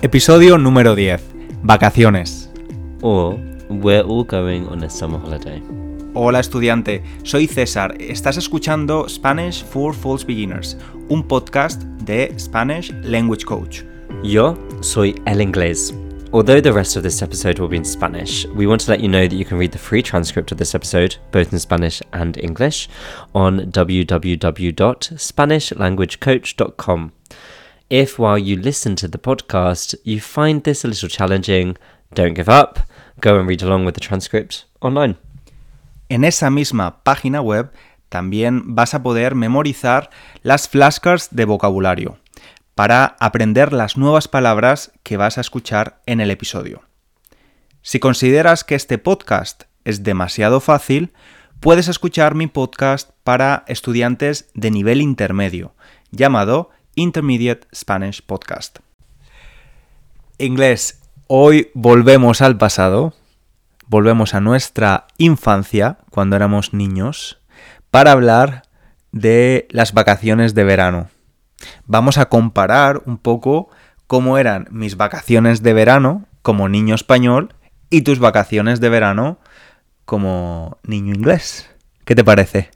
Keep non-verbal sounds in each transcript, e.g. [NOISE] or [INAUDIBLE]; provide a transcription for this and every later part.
Episodio número 10. Vacaciones. Or we're all going on a summer holiday. Hola estudiante, soy César. Estás escuchando Spanish for False Beginners, un podcast de Spanish Language Coach. Yo soy El Inglés. Although the rest of this episode will be in Spanish, we want to let you know that you can read the free transcript of this episode, both in Spanish and English, on www.spanishlanguagecoach.com. If while you listen to the podcast you find this a little challenging, don't give up. Go and read along with the transcript online. En esa misma página web también vas a poder memorizar las flashcards de vocabulario para aprender las nuevas palabras que vas a escuchar en el episodio. Si consideras que este podcast es demasiado fácil, puedes escuchar mi podcast para estudiantes de nivel intermedio, llamado Intermediate Spanish Podcast. Inglés, hoy volvemos al pasado, volvemos a nuestra infancia, cuando éramos niños, para hablar de las vacaciones de verano vamos a comparar un poco cómo eran mis vacaciones de verano como niño español y tus vacaciones de verano como niño inglés. ¿Qué te parece?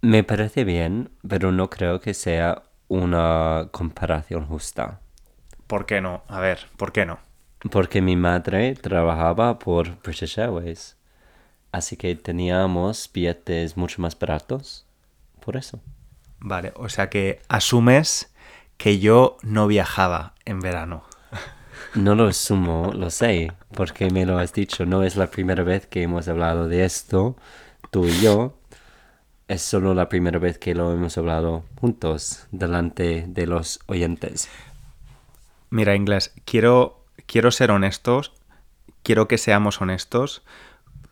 Me parece bien, pero no creo que sea una comparación justa. ¿Por qué no? A ver, ¿por qué no? Porque mi madre trabajaba por British Airways. Así que teníamos billetes mucho más baratos. Por eso. Vale, o sea que asumes que yo no viajaba en verano. No lo asumo, lo sé, porque me lo has dicho. No es la primera vez que hemos hablado de esto, tú y yo. Es solo la primera vez que lo hemos hablado juntos, delante de los oyentes. Mira, inglés, quiero, quiero ser honestos, quiero que seamos honestos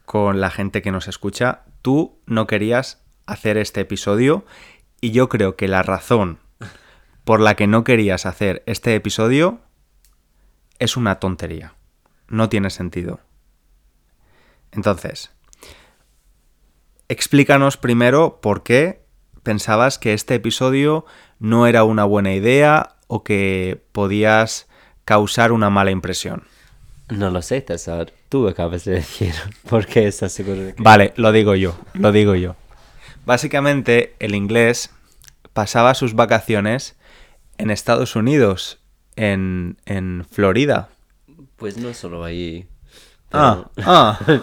con la gente que nos escucha. Tú no querías hacer este episodio y yo creo que la razón por la que no querías hacer este episodio es una tontería. No tiene sentido. Entonces, explícanos primero por qué pensabas que este episodio no era una buena idea o que podías causar una mala impresión. No lo sé, César. Tú acabas de decir. [LAUGHS] ¿Por qué estás seguro de que.? Vale, lo digo yo, lo digo yo. Básicamente, el inglés pasaba sus vacaciones en Estados Unidos, en, en Florida. Pues no solo ahí. Ah, ah. [LAUGHS]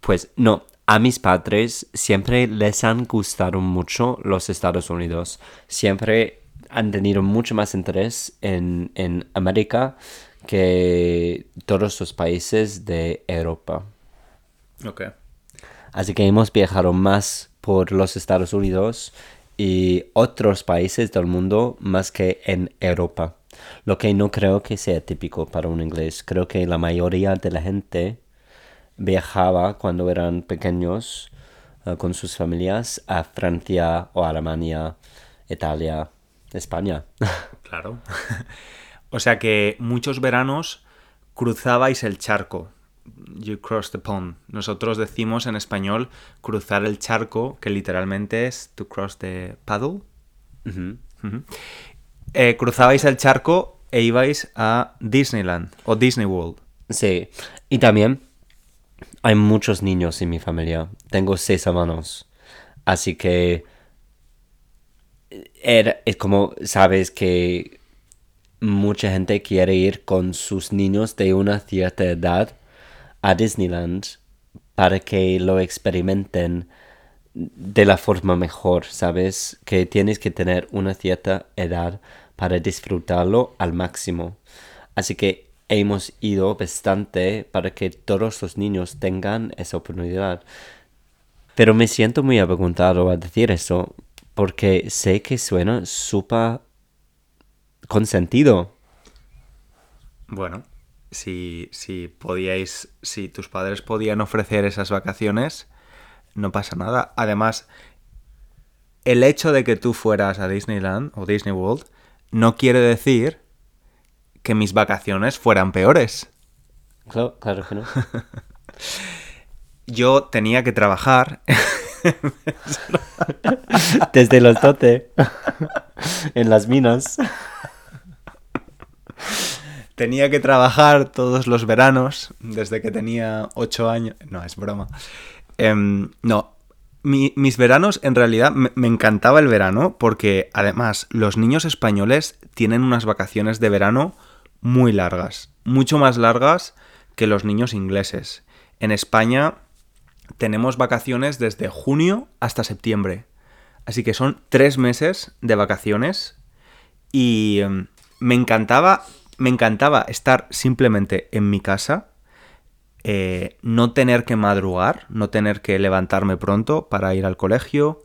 Pues no, a mis padres siempre les han gustado mucho los Estados Unidos. Siempre han tenido mucho más interés en, en América que todos los países de Europa. Ok. Así que hemos viajado más por los Estados Unidos y otros países del mundo más que en Europa. Lo que no creo que sea típico para un inglés. Creo que la mayoría de la gente viajaba cuando eran pequeños eh, con sus familias a Francia o Alemania, Italia, España. [LAUGHS] Claro. o sea que muchos veranos cruzabais el charco. You cross the pond. Nosotros decimos en español cruzar el charco, que literalmente es to cross the paddle. Eh, cruzabais el charco e ibais a Disneyland o Disney World. Sí, y también hay muchos niños en mi familia. Tengo seis hermanos. Así que era- es como, sabes que mucha gente quiere ir con sus niños de una cierta edad a Disneyland para que lo experimenten de la forma mejor, ¿sabes? Que tienes que tener una cierta edad para disfrutarlo al máximo. Así que hemos ido bastante para que todos los niños tengan esa oportunidad. Pero me siento muy avergonzado a decir eso porque sé que suena súper consentido. Bueno, si, si podíais, si tus padres podían ofrecer esas vacaciones, no pasa nada. Además, el hecho de que tú fueras a Disneyland o Disney World no quiere decir que mis vacaciones fueran peores. Claro, claro que no. [LAUGHS] Yo tenía que trabajar [LAUGHS] Desde los 12 en las minas. tenía que trabajar todos los veranos desde que tenía 8 años. No, es broma. Em, no, mis veranos en realidad me, me, encantaba el verano porque además los niños españoles tienen unas vacaciones de verano muy largas, mucho más largas que los niños ingleses. En España tenemos vacaciones desde junio hasta septiembre. Así que son tres meses de vacaciones y em, me encantaba, me encantaba estar simplemente en mi casa, eh, no tener que madrugar, no tener que levantarme pronto para ir al colegio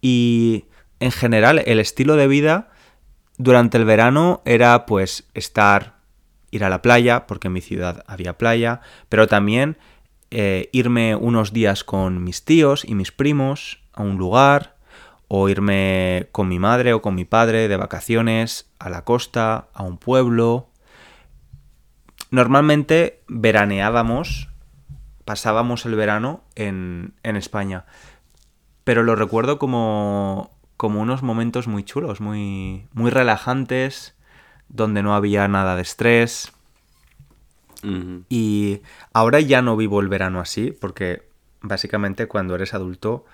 y en general el estilo de vida durante el verano era pues estar, ir a la playa, porque en mi ciudad había playa, pero también eh, irme unos días con mis tíos y mis primos a un lugar, o irme con mi madre o con mi padre de vacaciones a la costa, a un pueblo. Normalmente veraneábamos, pasábamos el verano en, en España, pero lo recuerdo como, como unos momentos muy chulos, muy, muy relajantes, donde no había nada de estrés. Y ahora ya no vivo el verano así, porque básicamente cuando eres adulto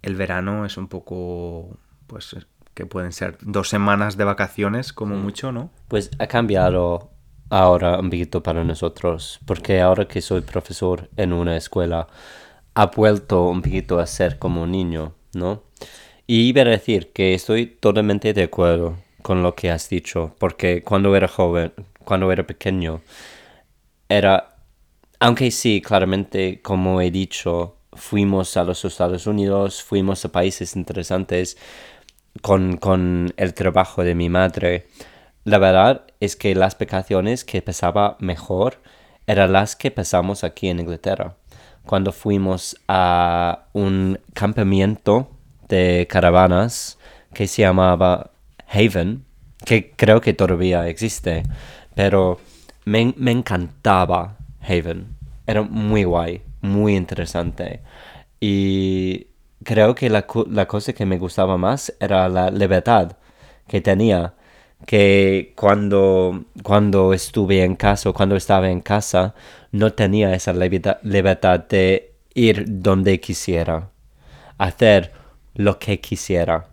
el verano es un poco, pues, que pueden ser dos semanas de vacaciones como mucho, ¿no? Pues ha cambiado ahora un poquito para nosotros, porque ahora que soy profesor en una escuela, ha vuelto un poquito a ser como un niño, ¿no? Y iba a decir que estoy totalmente de acuerdo con lo que has dicho, porque cuando era joven, cuando era pequeño, era, aunque sí, claramente, como he dicho, fuimos a los Estados Unidos, fuimos a países interesantes con, el trabajo de mi madre. La verdad es que las vacaciones que pasaba mejor eran las que pasamos aquí en Inglaterra. Cuando fuimos a un campamento de caravanas que se llamaba Haven, que creo que todavía existe, pero me, me encantaba Haven. Era muy guay muy interesante. Y creo que la, cosa que me gustaba más era la libertad que tenía. Que cuando, cuando estuve en casa, cuando estaba en casa, no tenía esa libertad de ir donde quisiera, hacer lo que quisiera.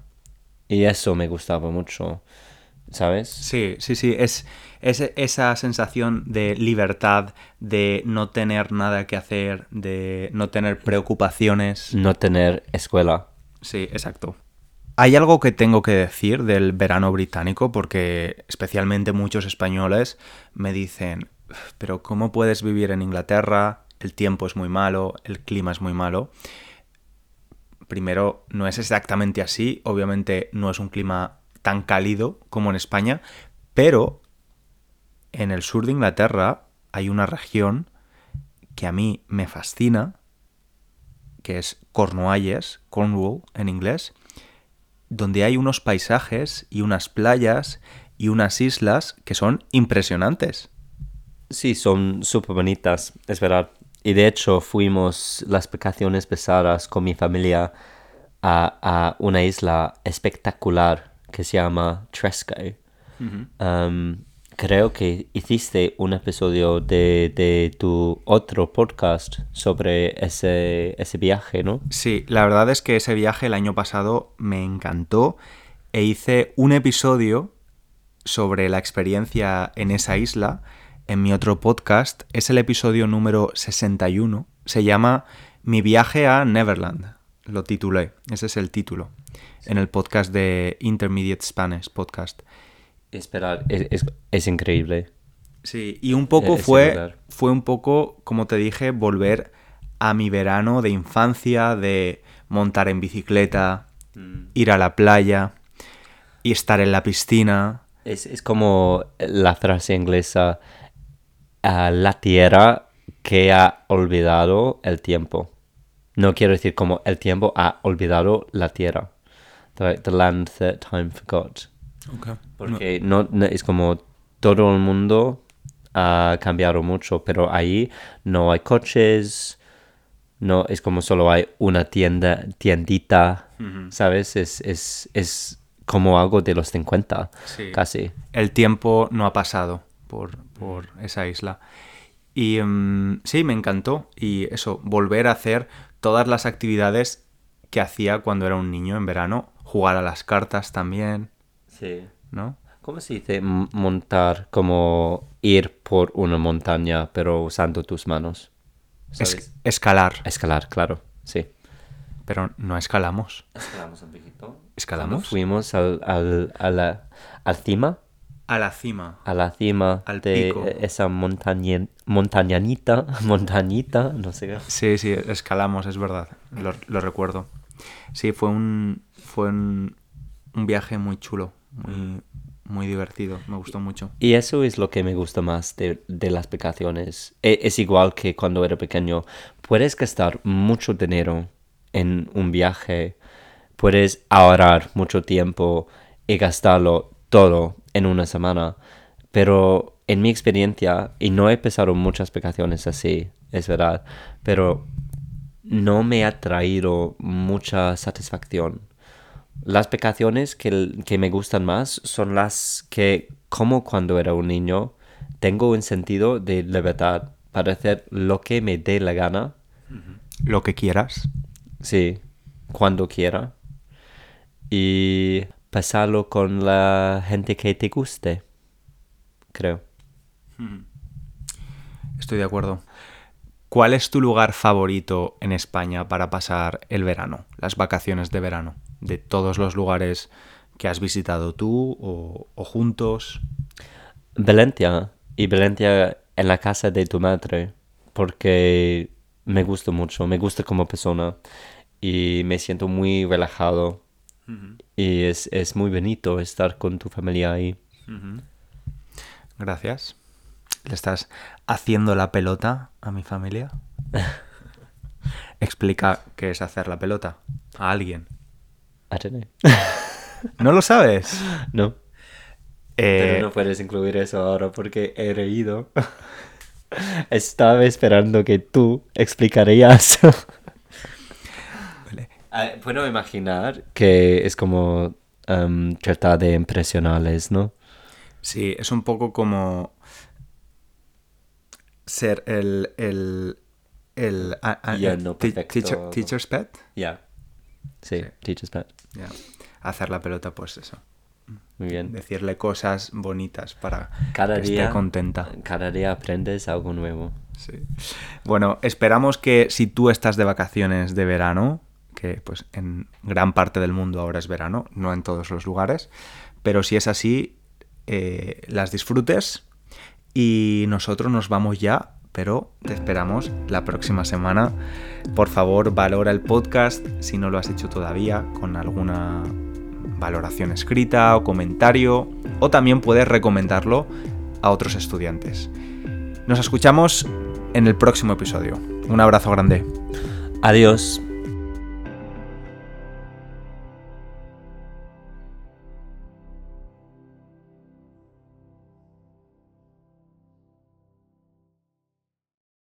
Y eso me gustaba mucho, ¿sabes? Sí, sí, sí. Es, es esa sensación de libertad, de no tener nada que hacer, de no tener preocupaciones. No tener escuela. Sí, exacto. Hay algo que tengo que decir del verano británico porque especialmente muchos españoles me dicen, pero ¿cómo puedes vivir en Inglaterra? El tiempo es muy malo, el clima es muy malo. Primero, no es exactamente así, obviamente no es un clima tan cálido como en España, pero en el sur de Inglaterra hay una región que a mí me fascina, que es Cornualles, Cornwall en inglés, donde hay unos paisajes y unas playas y unas islas que son impresionantes. Sí, son súper bonitas, es verdad. Y de hecho fuimos las vacaciones pesadas con mi familia a, una isla espectacular que se llama Tresco creo que hiciste un episodio de, tu otro podcast sobre ese, ese viaje, ¿no? Sí, la verdad es que ese viaje el año pasado me encantó e hice un episodio sobre la experiencia en esa isla en mi otro podcast. Es el episodio número 61. Se llama Mi viaje a Neverland. Lo titulé. Ese es el título. En el podcast de Intermediate Spanish Podcast esperar, es, es, increíble. Sí, y un poco fue, fue un poco, como te dije, volver a mi verano de infancia, de montar en bicicleta, mm. ir a la playa y estar en la piscina. Es, es como la frase inglesa, la tierra que ha olvidado el tiempo. No quiero decir como el tiempo ha olvidado la tierra. the land that time forgot. Porque no. es como todo el mundo ha cambiado mucho, pero ahí no hay coches, no es como solo hay una tienda, tiendita, ¿sabes? Es, es, es, como algo de los 50, casi. El tiempo no ha pasado por, por esa isla. Y mm, sí, me encantó. Y eso, volver a hacer todas las actividades que hacía cuando era un niño en verano. Jugar a las cartas también, Sí. ¿no? ¿Cómo se dice montar? Como ir por una montaña, pero usando tus manos. Es- escalar, Escalar, claro, sí. pero no escalamos. Escalamos un poquito. ¿Escalamos? Fuimos al, al, a la, al cima, A la cima. a la cima Al de pico. esa montaña, montañanita, [LAUGHS] montañita, no sé qué. Sí, sí, escalamos, es verdad. Lo, lo recuerdo. Sí, fue un, fue un, un viaje muy chulo, muy, muy divertido. Me gustó mucho. Y eso es lo que me gusta más de, de las vacaciones. E- Es igual que cuando era pequeño. Puedes gastar mucho dinero en un viaje, puedes ahorrar mucho tiempo y gastarlo todo en una semana. Pero en mi experiencia, y no he pasado muchas vacaciones así, es verdad, pero no me ha traído mucha satisfacción. Las vacaciones que, que me gustan más son las que, como cuando era un niño, tengo un sentido de libertad para hacer lo que me dé la gana, Lo que quieras. sí, cuando quiera, y pasarlo con la gente que te guste, creo. Estoy de acuerdo. ¿Cuál es tu lugar favorito en España para pasar el verano, las vacaciones de verano? De todos los lugares que has visitado tú o, o juntos. Valencia y Valencia en la casa de tu madre porque me gusta mucho, me gusta como persona y me siento muy relajado y es, es muy bonito estar con tu familia ahí. Gracias. ¿Le estás haciendo la pelota a mi familia? [LAUGHS] Explica qué es hacer la pelota a alguien. I don't know. [LAUGHS] ¿No lo sabes? No, Eh, pero no puedes incluir eso ahora porque he reído. [LAUGHS] Estaba esperando que tú explicarías. Ah, Puedo imaginar que es como em, tratar de impresionarles, ¿no? Sí, es un poco como ser el... el, el a- no teacher- teacher's pet. Ya. Sí, Sí. teacher's pet. Ya. Hacer la pelota, pues eso. Muy bien. Decirle cosas bonitas para Cada que día, esté contenta. cada día aprendes algo nuevo. Sí. Bueno, esperamos que si tú estás de vacaciones de verano, pues en gran parte del mundo ahora es verano, no en todos los lugares, pero si es así, eh, las disfrutes y nosotros nos vamos ya, pero te esperamos la próxima semana. Por favor, valora el podcast si no lo has hecho todavía con alguna valoración escrita o comentario, o también puedes recomendarlo a otros estudiantes. Nos escuchamos en el próximo episodio. Un abrazo grande. Adiós.